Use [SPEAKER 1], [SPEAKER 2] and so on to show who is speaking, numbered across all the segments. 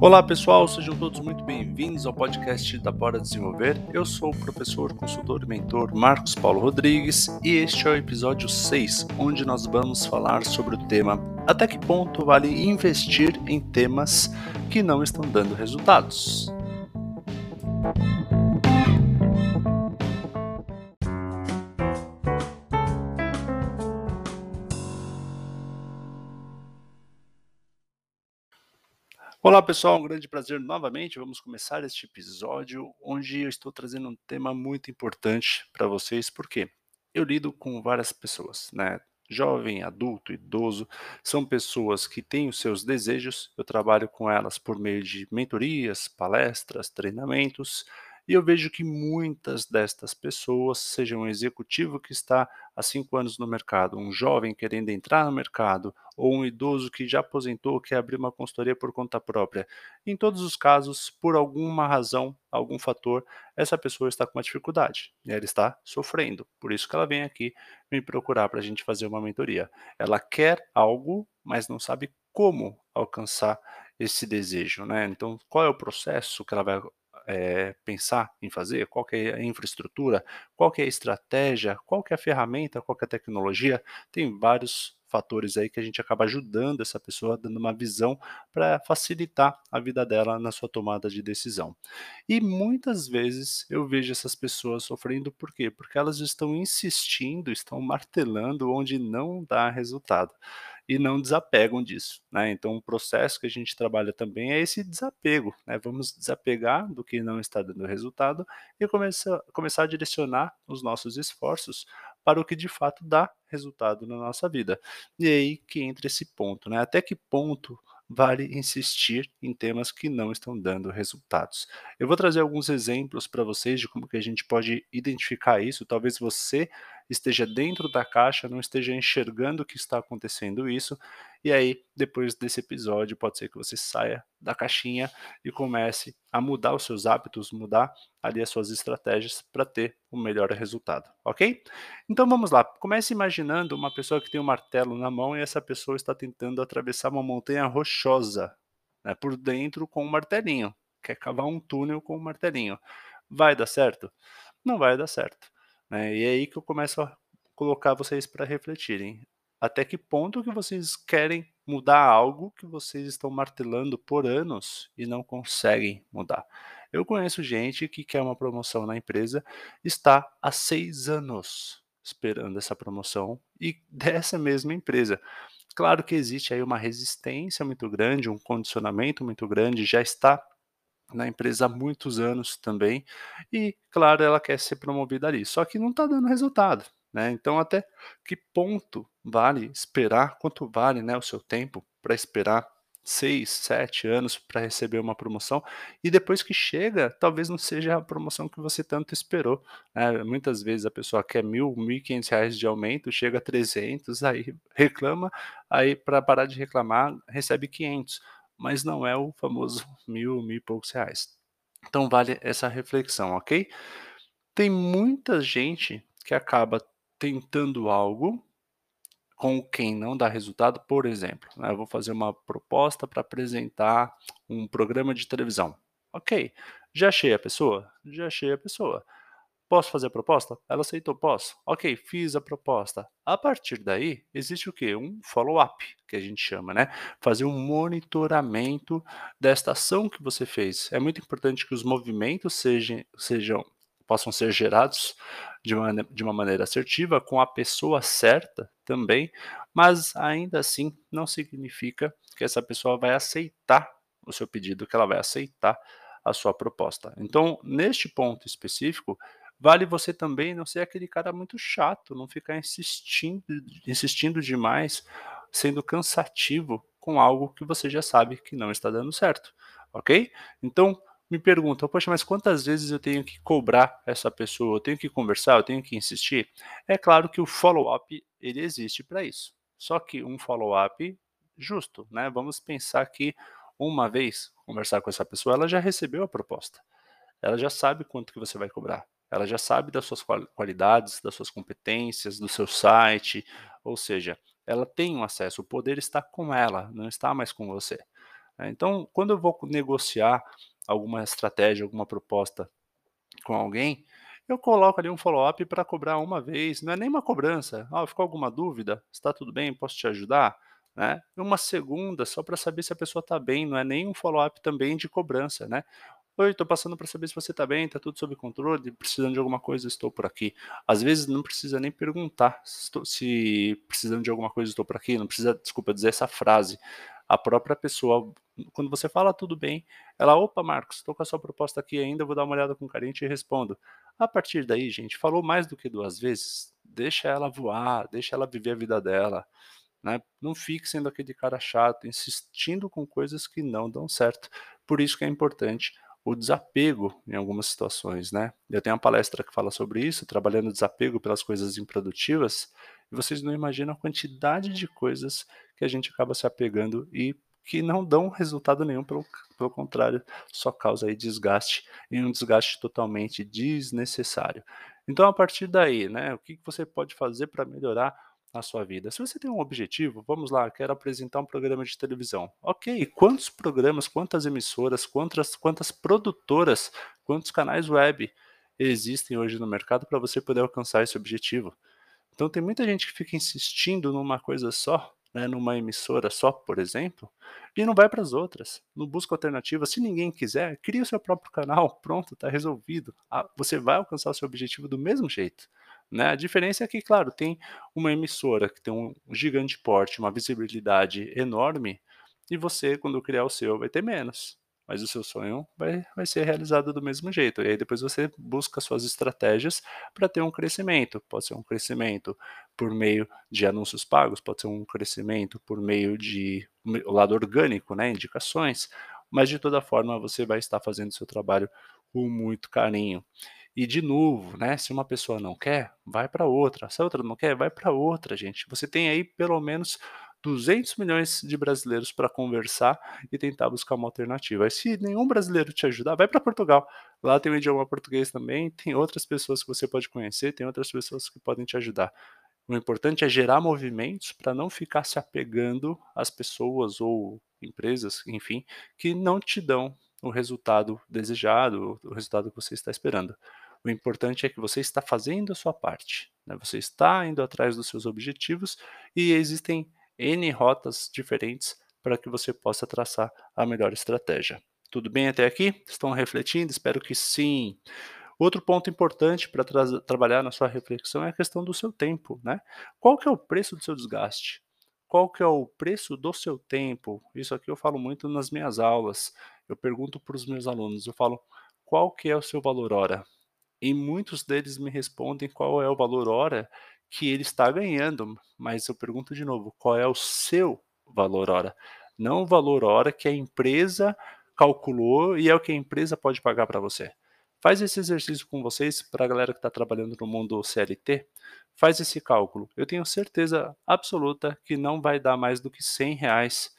[SPEAKER 1] Olá pessoal, sejam todos muito bem-vindos ao podcast da Bora Desenvolver. Eu sou o professor, consultor e mentor Marcos Paulo Rodrigues e este é o episódio 6, onde nós vamos falar sobre o tema Até que ponto vale investir em temas que não estão dando resultados? Olá pessoal, um grande prazer novamente. Vamos começar este episódio onde eu estou trazendo um tema muito importante para vocês, porque eu lido com várias pessoas, né? Jovem, adulto, idoso, são pessoas que têm os seus desejos. Eu trabalho com elas por meio de mentorias, palestras, treinamentos e eu vejo que muitas destas pessoas, seja um executivo que está há cinco anos no mercado, um jovem querendo entrar no mercado, ou um idoso que já aposentou, quer abrir uma consultoria por conta própria. Em todos os casos, por alguma razão, algum fator, essa pessoa está com uma dificuldade e ela está sofrendo. Por isso que ela vem aqui me procurar para a gente fazer uma mentoria. Ela quer algo, mas não sabe como alcançar esse desejo, né? Então, qual é o processo que ela vai é, pensar em fazer, qual é a infraestrutura, qual é a estratégia, qual é a ferramenta, qual é a tecnologia, tem vários fatores aí que a gente acaba ajudando essa pessoa, dando uma visão para facilitar a vida dela na sua tomada de decisão. E muitas vezes eu vejo essas pessoas sofrendo por quê? Porque elas estão insistindo, estão martelando onde não dá resultado e não desapegam disso. Né? Então, um processo que a gente trabalha também é esse desapego. Né? Vamos desapegar do que não está dando resultado e começar, a direcionar os nossos esforços para o que de fato dá resultado na nossa vida. E aí que entra esse ponto, né? Até que ponto vale insistir em temas que não estão dando resultados. Eu vou trazer alguns exemplos para vocês de como que a gente pode identificar isso. Talvez você esteja dentro da caixa, não esteja enxergando que está acontecendo isso, e aí, depois desse episódio, pode ser que você saia da caixinha e comece a mudar os seus hábitos, mudar ali as suas estratégias para ter o um melhor resultado, ok? Então vamos lá, comece imaginando uma pessoa que tem um martelo na mão e essa pessoa está tentando atravessar uma montanha rochosa né, por dentro com um martelinho, quer cavar um túnel com um martelinho. Vai dar certo? Não vai dar certo. Né? E é aí que eu começo a colocar vocês para refletirem. Até que ponto que vocês querem mudar algo que vocês estão martelando por anos e não conseguem mudar? Eu conheço gente que quer uma promoção na empresa, está há seis anos esperando essa promoção e dessa mesma empresa. Claro que existe aí uma resistência muito grande, um condicionamento muito grande, já está na empresa há muitos anos também, e claro, ela quer ser promovida ali, só que não está dando resultado. Né? Então, até que ponto vale esperar, quanto vale né, o seu tempo para esperar seis, sete anos para receber uma promoção e depois que chega, talvez não seja a promoção que você tanto esperou. Né? Muitas vezes a pessoa quer mil, mil e quinhentos reais de aumento, chega a trezentos, aí reclama, aí para parar de reclamar recebe quinhentos mas não é o famoso mil, mil e poucos reais. Então vale essa reflexão, ok? Tem muita gente que acaba tentando algo com quem não dá resultado, por exemplo, né, eu vou fazer uma proposta para apresentar um programa de televisão. Ok, já achei a pessoa? Já achei a pessoa. Posso fazer a proposta? Ela aceitou, posso. Ok, fiz a proposta. A partir daí, existe o quê? Um follow-up, que a gente chama, né? Fazer um monitoramento desta ação que você fez. É muito importante que os movimentos sejam, sejam possam ser gerados de uma, de uma maneira assertiva, com a pessoa certa também, mas ainda assim não significa que essa pessoa vai aceitar o seu pedido, que ela vai aceitar a sua proposta. Então, neste ponto específico, vale você também não ser aquele cara muito chato, não ficar insistindo, insistindo demais, sendo cansativo com algo que você já sabe que não está dando certo, ok? Então, me perguntam, poxa, mas quantas vezes eu tenho que cobrar essa pessoa? Eu tenho que conversar? Eu tenho que insistir? É claro que o follow-up, ele existe para isso. Só que um follow-up justo, né? Vamos pensar que uma vez conversar com essa pessoa, ela já recebeu a proposta. Ela já sabe quanto que você vai cobrar. Ela já sabe das suas qualidades, das suas competências, do seu site, ou seja, ela tem um acesso, o poder está com ela, não está mais com você. né. Então, quando eu vou negociar alguma estratégia, alguma proposta com alguém, eu coloco ali um follow-up para cobrar uma vez, não é nem uma cobrança, "ó, ficou alguma dúvida? Está tudo bem? Posso te ajudar?", né. Uma segunda só para saber se a pessoa está bem, não é nem um follow-up também de cobrança, né. "Oi, estou passando para saber se você está bem, está tudo sob controle, precisando de alguma coisa, estou por aqui". Às vezes não precisa nem perguntar se estou se precisando de alguma coisa, estou por aqui, não precisa, desculpa, dizer essa frase. A própria pessoa, quando você fala tudo bem, ela: "Opa, Marcos, estou com a sua proposta aqui ainda, vou dar uma olhada com carinho e respondo". A partir daí, gente, falou mais do que 2 vezes, deixa ela voar, deixa ela viver a vida dela, né. Não fique sendo aquele cara chato, insistindo com coisas que não dão certo. Por isso que é importante o desapego em algumas situações, né. Eu tenho uma palestra que fala sobre isso, trabalhando desapego pelas coisas improdutivas, e vocês não imaginam a quantidade de coisas que a gente acaba se apegando e que não dão resultado nenhum, pelo pelo contrário, só causa aí desgaste, e um desgaste totalmente desnecessário. Então a partir daí, né, o que você pode fazer para melhorar a sua vida? Se você tem um objetivo, vamos lá, quero apresentar um programa de televisão. Ok, quantos programas, quantas emissoras, quantas quantas produtoras, quantos canais web existem hoje no mercado para você poder alcançar esse objetivo? Então tem muita gente que fica insistindo numa coisa só, né, numa emissora só, por exemplo, e não vai para as outras, não busca alternativa. Se ninguém quiser, cria o seu próprio canal, pronto, está resolvido. Ah, você vai alcançar o seu objetivo do mesmo jeito, né. A diferença é que, claro, tem uma emissora que tem um gigante porte, uma visibilidade enorme, e você, quando criar o seu, vai ter menos, mas o seu sonho vai vai ser realizado do mesmo jeito. E aí depois você busca suas estratégias para ter um crescimento. Pode ser um crescimento por meio de anúncios pagos, pode ser um crescimento por meio de o lado orgânico, né, indicações, mas de toda forma você vai estar fazendo seu trabalho com muito carinho. E de novo, né, se uma pessoa não quer, vai para outra, se a outra não quer, vai para outra, gente. Você tem aí pelo menos 200.000.000 de brasileiros para conversar e tentar buscar uma alternativa. Aí se nenhum brasileiro te ajudar, vai para Portugal, lá tem o idioma português também, tem outras pessoas que você pode conhecer, tem outras pessoas que podem te ajudar. O importante é gerar movimentos para não ficar se apegando às pessoas ou empresas, enfim, que não te dão o resultado desejado, o resultado que você está esperando. O importante é que você está fazendo a sua parte, né, você está indo atrás dos seus objetivos e existem N rotas diferentes para que você possa traçar a melhor estratégia. Tudo bem até aqui? Estão refletindo? Espero que sim. Outro ponto importante para trabalhar na sua reflexão é a questão do seu tempo, né. Qual que é o preço do seu desgaste? Qual que é o preço do seu tempo? Isso aqui eu falo muito nas minhas aulas, eu pergunto para os meus alunos, eu falo: "Qual que é o seu valor hora?" E muitos deles me respondem qual é o valor hora que ele está ganhando, mas eu pergunto de novo, qual é o seu valor hora? Não o valor hora que a empresa calculou e é o que a empresa pode pagar para você. Faz esse exercício com vocês, para a galera que está trabalhando no mundo CLT, faz esse cálculo. Eu tenho certeza absoluta que não vai dar mais do que R$100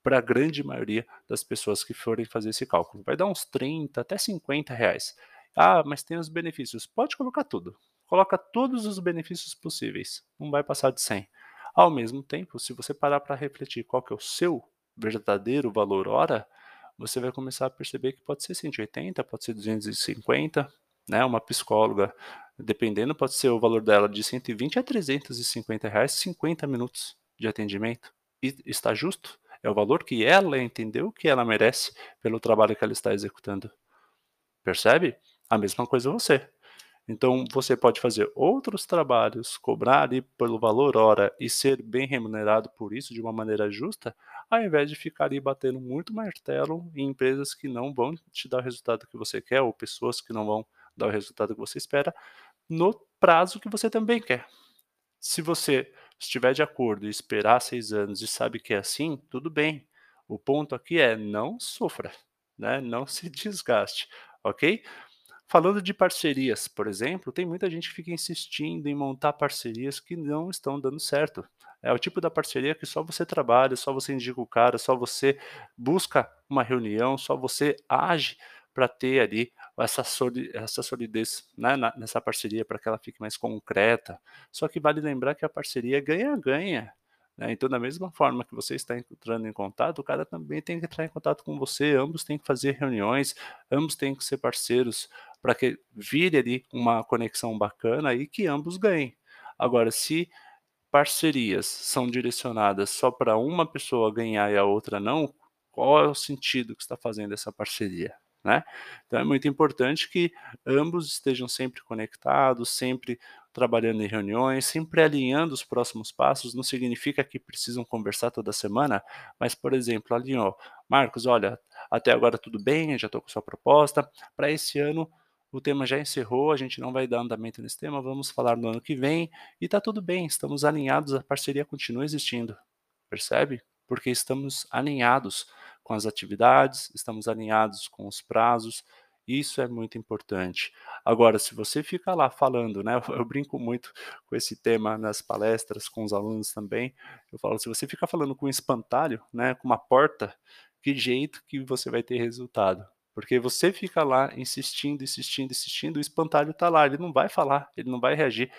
[SPEAKER 1] para a grande maioria das pessoas que forem fazer esse cálculo. Vai dar uns 30 até R$50. Ah, mas tem os benefícios. Pode colocar tudo. Coloca todos os benefícios possíveis, não vai passar de 100. Ao mesmo tempo, se você parar para refletir qual que é o seu verdadeiro valor hora, você vai começar a perceber que pode ser 180, pode ser 250, né, uma psicóloga, dependendo, pode ser o valor dela de 120 a R$350, 50 minutos de atendimento. E está justo? É o valor que ela entendeu que ela merece pelo trabalho que ela está executando. Percebe? A mesma coisa você. Então você pode fazer outros trabalhos, cobrar ali pelo valor hora e ser bem remunerado por isso de uma maneira justa, ao invés de ficar ali batendo muito martelo em empresas que não vão te dar o resultado que você quer ou pessoas que não vão dar o resultado que você espera, no prazo que você também quer. Se você estiver de acordo e esperar 6 anos e sabe que é assim, tudo bem. O ponto aqui é não sofra, né, não se desgaste, ok? Falando de parcerias, por exemplo, tem muita gente que fica insistindo em montar parcerias que não estão dando certo. É o tipo da parceria que só você trabalha, só você indica o cara, só você busca uma reunião, só você age para ter ali essa soli essa solidez, né, nessa parceria para que ela fique mais concreta. Só que vale lembrar que a parceria ganha-ganha, Né? Então, da mesma forma que você está entrando em contato, o cara também tem que entrar em contato com você, ambos têm que fazer reuniões, ambos têm que ser parceiros para que vire ali uma conexão bacana e que ambos ganhem. Agora, se parcerias são direcionadas só para uma pessoa ganhar e a outra não, qual é o sentido que está fazendo essa parceria? Né? Então é muito importante que ambos estejam sempre conectados, sempre trabalhando em reuniões, sempre alinhando os próximos passos. Não significa que precisam conversar toda semana, mas, por exemplo, alinhou. Marcos, olha, até agora tudo bem, já estou com sua proposta. Para esse ano, o tema já encerrou, a gente não vai dar andamento nesse tema, vamos falar no ano que vem. E está tudo bem, estamos alinhados, a parceria continua existindo. Percebe? Porque estamos alinhados com as atividades, estamos alinhados com os prazos, isso é muito importante. Agora, se você fica lá falando, né, eu brinco muito com esse tema nas palestras, com os alunos também, eu falo, se você fica falando com um espantalho, né, com uma porta, que jeito que você vai ter resultado? Porque você fica lá insistindo, insistindo, insistindo, o espantalho está lá, ele não vai falar, ele não vai reagir.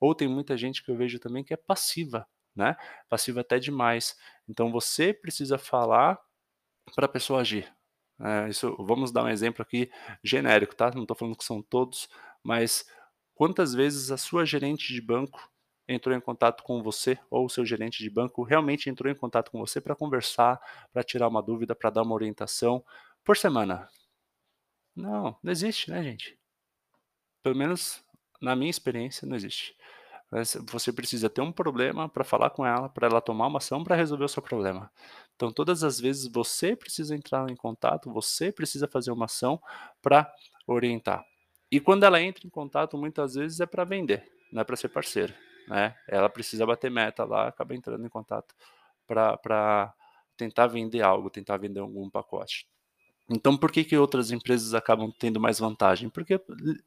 [SPEAKER 1] Ou tem muita gente que eu vejo também que é passiva, né? Passiva até demais. Então você precisa falar para a pessoa agir. É, isso, vamos dar um exemplo aqui genérico, tá? Não estou falando que são todos, mas quantas vezes a sua gerente de banco entrou em contato com você ou o seu gerente de banco realmente entrou em contato com você para conversar, para tirar uma dúvida, para dar uma orientação por semana? Não, não existe, né, gente? Pelo menos na minha experiência, não existe. Você precisa ter um problema para falar com ela, para ela tomar uma ação para resolver o seu problema. Então, todas as vezes você precisa entrar em contato, você precisa fazer uma ação para orientar. E quando ela entra em contato, muitas vezes é para vender, não é para ser parceira. Né? Ela precisa bater meta lá, acaba entrando em contato para tentar vender algo, tentar vender algum pacote. Então, por que, que outras empresas acabam tendo mais vantagem? Porque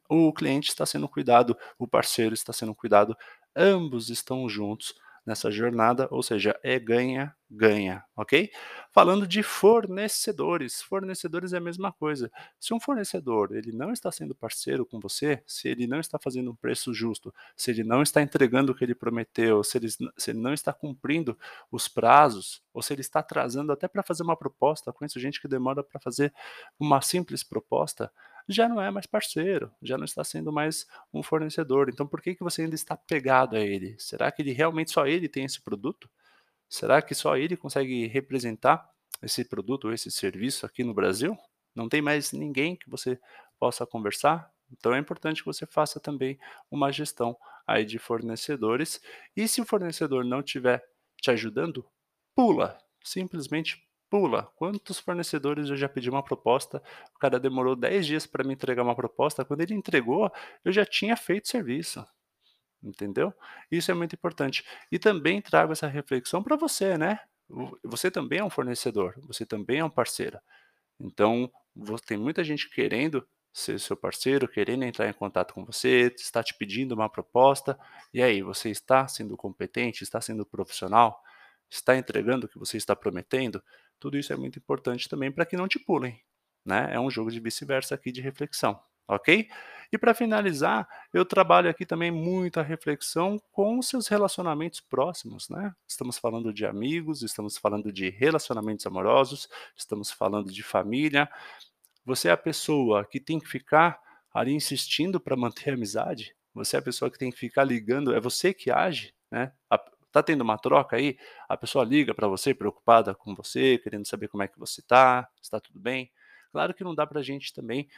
[SPEAKER 1] o cliente está sendo cuidado, o parceiro está sendo cuidado, ambos estão juntos nessa jornada, ou seja, é ganha, ganha, ok? Falando de fornecedores, fornecedores é a mesma coisa. Se um fornecedor ele não está sendo parceiro com você, se ele não está fazendo um preço justo, se ele não está entregando o que ele prometeu, se ele, se ele não está cumprindo os prazos, ou se ele está atrasando até para fazer uma proposta, conheço gente que demora para fazer uma simples proposta, já não é mais parceiro, já não está sendo mais um fornecedor. Então por que, que você ainda está pegado a ele? Será que ele realmente só ele tem esse produto? Será que só ele consegue representar esse produto ou esse serviço aqui no Brasil? Não tem mais ninguém que você possa conversar? Então é importante que você faça também uma gestão aí de fornecedores. E se o fornecedor não estiver te ajudando, pula, simplesmente pula. Quantos fornecedores eu já pedi uma proposta, o cara demorou 10 dias para me entregar uma proposta, quando ele entregou, eu já tinha feito serviço. Entendeu? Isso é muito importante. E também trago essa reflexão para você, né? Você também é um fornecedor, você também é um parceiro. Então, tem muita gente querendo ser seu parceiro, querendo entrar em contato com você, está te pedindo uma proposta, e aí, você está sendo competente, está sendo profissional, está entregando o que você está prometendo? Tudo isso é muito importante também para que não te pulem. Né? É um jogo de vice-versa aqui de reflexão, ok? E para finalizar, eu trabalho aqui também muita reflexão com seus relacionamentos próximos, né? Estamos falando de amigos, estamos falando de relacionamentos amorosos, estamos falando de família. Você é a pessoa que tem que ficar ali insistindo para manter a amizade? Você é a pessoa que tem que ficar ligando? É você que age, né? Tá tendo uma troca aí? A pessoa liga para você preocupada com você, querendo saber como é que você tá, está tudo bem? Claro que não dá para a gente também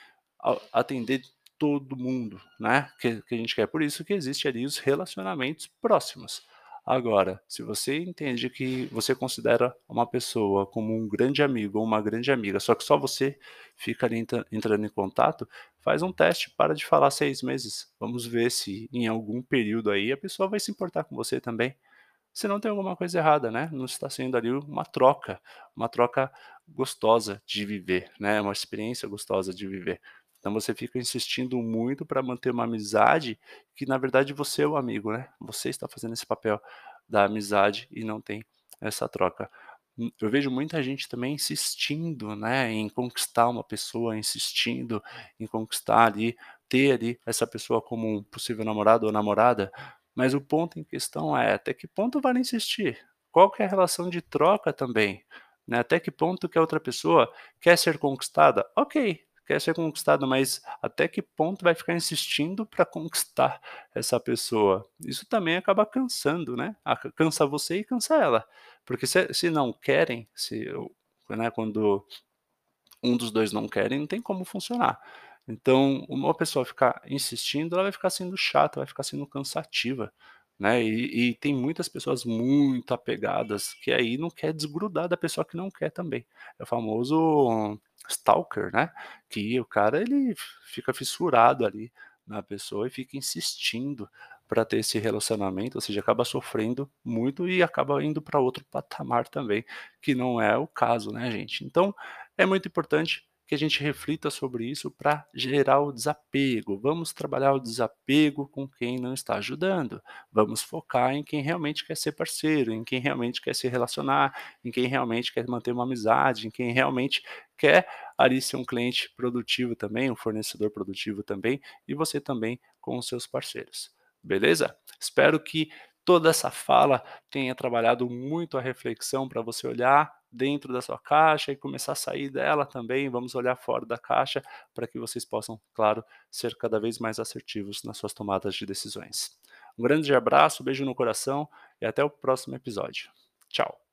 [SPEAKER 1] atender todo mundo, né? Que, que a gente quer. Por isso que existe ali os relacionamentos próximos. Agora, se você entende que você considera uma pessoa como um grande amigo ou uma grande amiga, só que só você fica ali entrando em contato, faz um teste, para de falar seis meses. Vamos ver se em algum período aí a pessoa vai se importar com você também se não tem alguma coisa errada, né? Não está sendo ali uma troca, uma troca gostosa de viver, né? Uma experiência gostosa de viver. Então você fica insistindo muito para manter uma amizade que na verdade você é o amigo, né? Você está fazendo esse papel da amizade e não tem essa troca. Hum, eu vejo muita gente também insistindo, né, em conquistar uma pessoa, insistindo em conquistar ali, ter ali essa pessoa como um possível namorado ou namorada, mas o ponto em questão é até que ponto vale insistir? qual que é a relação de troca também, né, até que ponto que a outra pessoa quer ser conquistada, ok, quer ser conquistada, mas até que ponto vai ficar insistindo para conquistar essa pessoa? Isso também acaba cansando, né, cansa você e cansa ela, porque se se não querem, se né, quando um dos 2 não querem, não tem como funcionar. Então, uma pessoa ficar insistindo, ela vai ficar sendo chata, vai ficar sendo cansativa, né, e e tem muitas pessoas muito apegadas, que aí não quer desgrudar da pessoa que não quer também. É o famoso stalker, né, que o cara ele fica fissurado ali na pessoa e fica insistindo para ter esse relacionamento, ou seja, acaba sofrendo muito e acaba indo para outro patamar também, que não é o caso, né, gente. Então, é muito importante que a gente reflita sobre isso para gerar o desapego. Vamos trabalhar o desapego com quem não está ajudando. Vamos focar em quem realmente quer ser parceiro, em quem realmente quer se relacionar, em quem realmente quer manter uma amizade, em quem realmente quer ali ser um cliente produtivo também, um fornecedor produtivo também, e você também com os seus parceiros. Beleza? Espero que toda essa fala tenha trabalhado muito a reflexão para você olhar dentro da sua caixa e começar a sair dela também, vamos olhar fora da caixa para que vocês possam, claro, ser cada vez mais assertivos nas suas tomadas de decisões. Um grande abraço, beijo no coração e até o próximo episódio. Tchau.